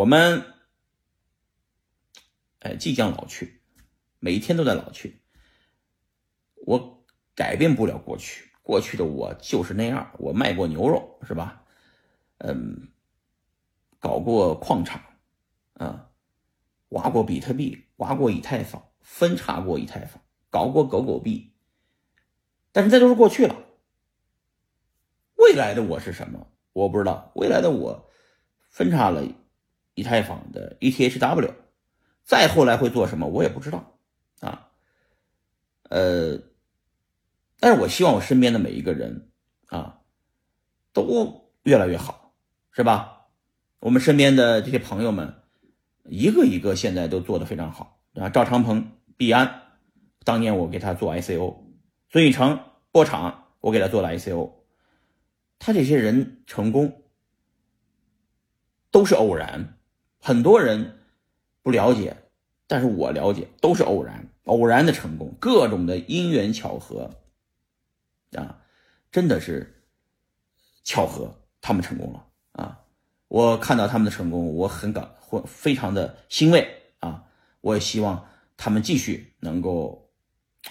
我们哎即将老去，每一天都在老去。我改变不了过去，过去的我就是那样。我卖过牛肉是吧？嗯，搞过矿场啊，挖过比特币，挖过以太坊，分叉过以太坊，搞过狗狗币。但是这都是过去了。未来的我是什么？我不知道。未来的我分叉了以太坊的 ETHW，再后来会做什么？我也不知道啊。呃，但是我希望我身边的每一个人啊，都越来越好，是吧？我们身边的这些朋友们，一个一个现在都做得非常好啊。赵长鹏、毕安，当年我给他做 ICO；孙宇成、波场，我给他做了 ICO。他这些人成功都是偶然，很多人不了解，但是我了解，都是偶然，偶然的成功，各种的因缘巧合啊，真的是巧合，他们成功了啊！我看到他们的成功，我很感或非常的欣慰啊！我也希望他们继续能够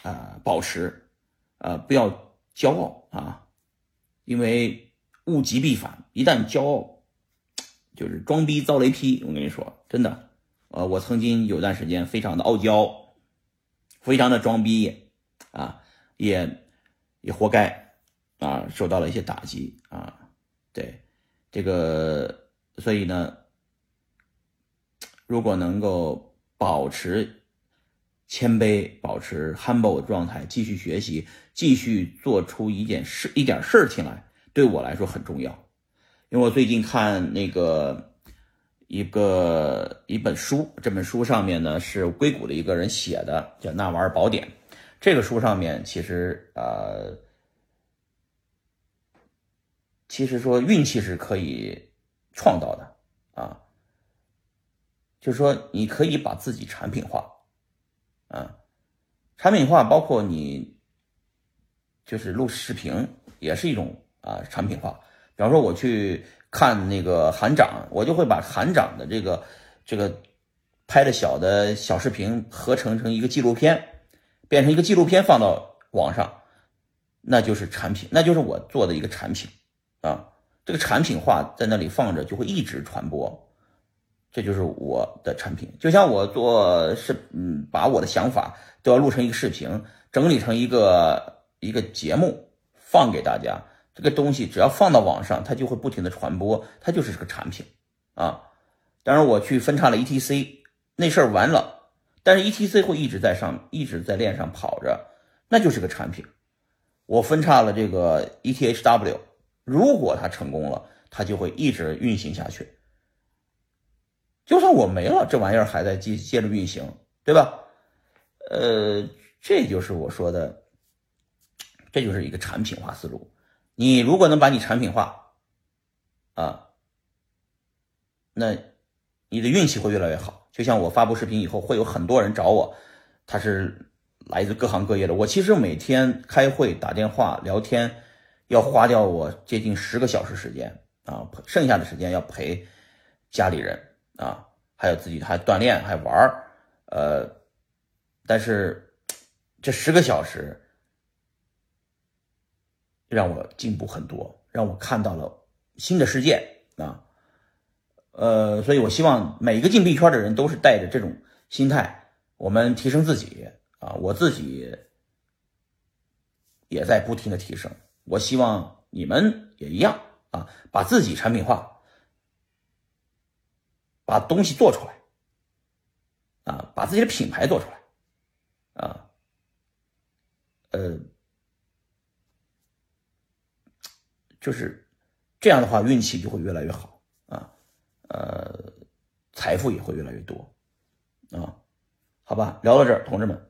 啊保持啊不要骄傲啊。因为物极必反，一旦骄傲，就是装逼遭雷劈。我跟你说，真的，呃，我曾经有段时间非常的傲娇，非常的装逼，啊，也也活该，啊，受到了一些打击，啊，对，这个，所以呢，如果能够保持谦卑，保持 humble 的状态，继续学习。继续做出一件事、一点事情来，对我来说很重要。因为我最近看那个一个一本书，这本书上面呢是硅谷的一个人写的，叫《纳瓦尔宝典》。这个书上面其实呃，其实说运气是可以创造的啊，就是说你可以把自己产品化啊，产品化包括你。就是录视频也是一种啊产品化，比方说我去看那个韩长，我就会把韩长的这个这个拍的小的小视频合成成一个纪录片，变成一个纪录片放到网上，那就是产品，那就是我做的一个产品啊。这个产品化在那里放着就会一直传播，这就是我的产品。就像我做视，嗯，把我的想法都要录成一个视频，整理成一个。一个节目放给大家，这个东西只要放到网上，它就会不停的传播，它就是个产品啊。当然，我去分叉了 ETC，那事儿完了，但是 ETC 会一直在上，一直在链上跑着，那就是个产品。我分叉了这个 ETHW，如果它成功了，它就会一直运行下去。就算我没了，这玩意儿还在接接着运行，对吧？呃，这就是我说的。这就是一个产品化思路。你如果能把你产品化，啊，那你的运气会越来越好。就像我发布视频以后，会有很多人找我，他是来自各行各业的。我其实每天开会、打电话、聊天，要花掉我接近十个小时时间啊，剩下的时间要陪家里人啊，还有自己还锻炼还玩儿，呃，但是这十个小时。让我进步很多，让我看到了新的世界啊，呃，所以我希望每一个进币圈的人都是带着这种心态，我们提升自己啊，我自己也在不停的提升，我希望你们也一样啊，把自己产品化，把东西做出来，啊，把自己的品牌做出来，啊，呃。就是这样的话，运气就会越来越好啊，呃，财富也会越来越多啊，好吧，聊到这儿，同志们。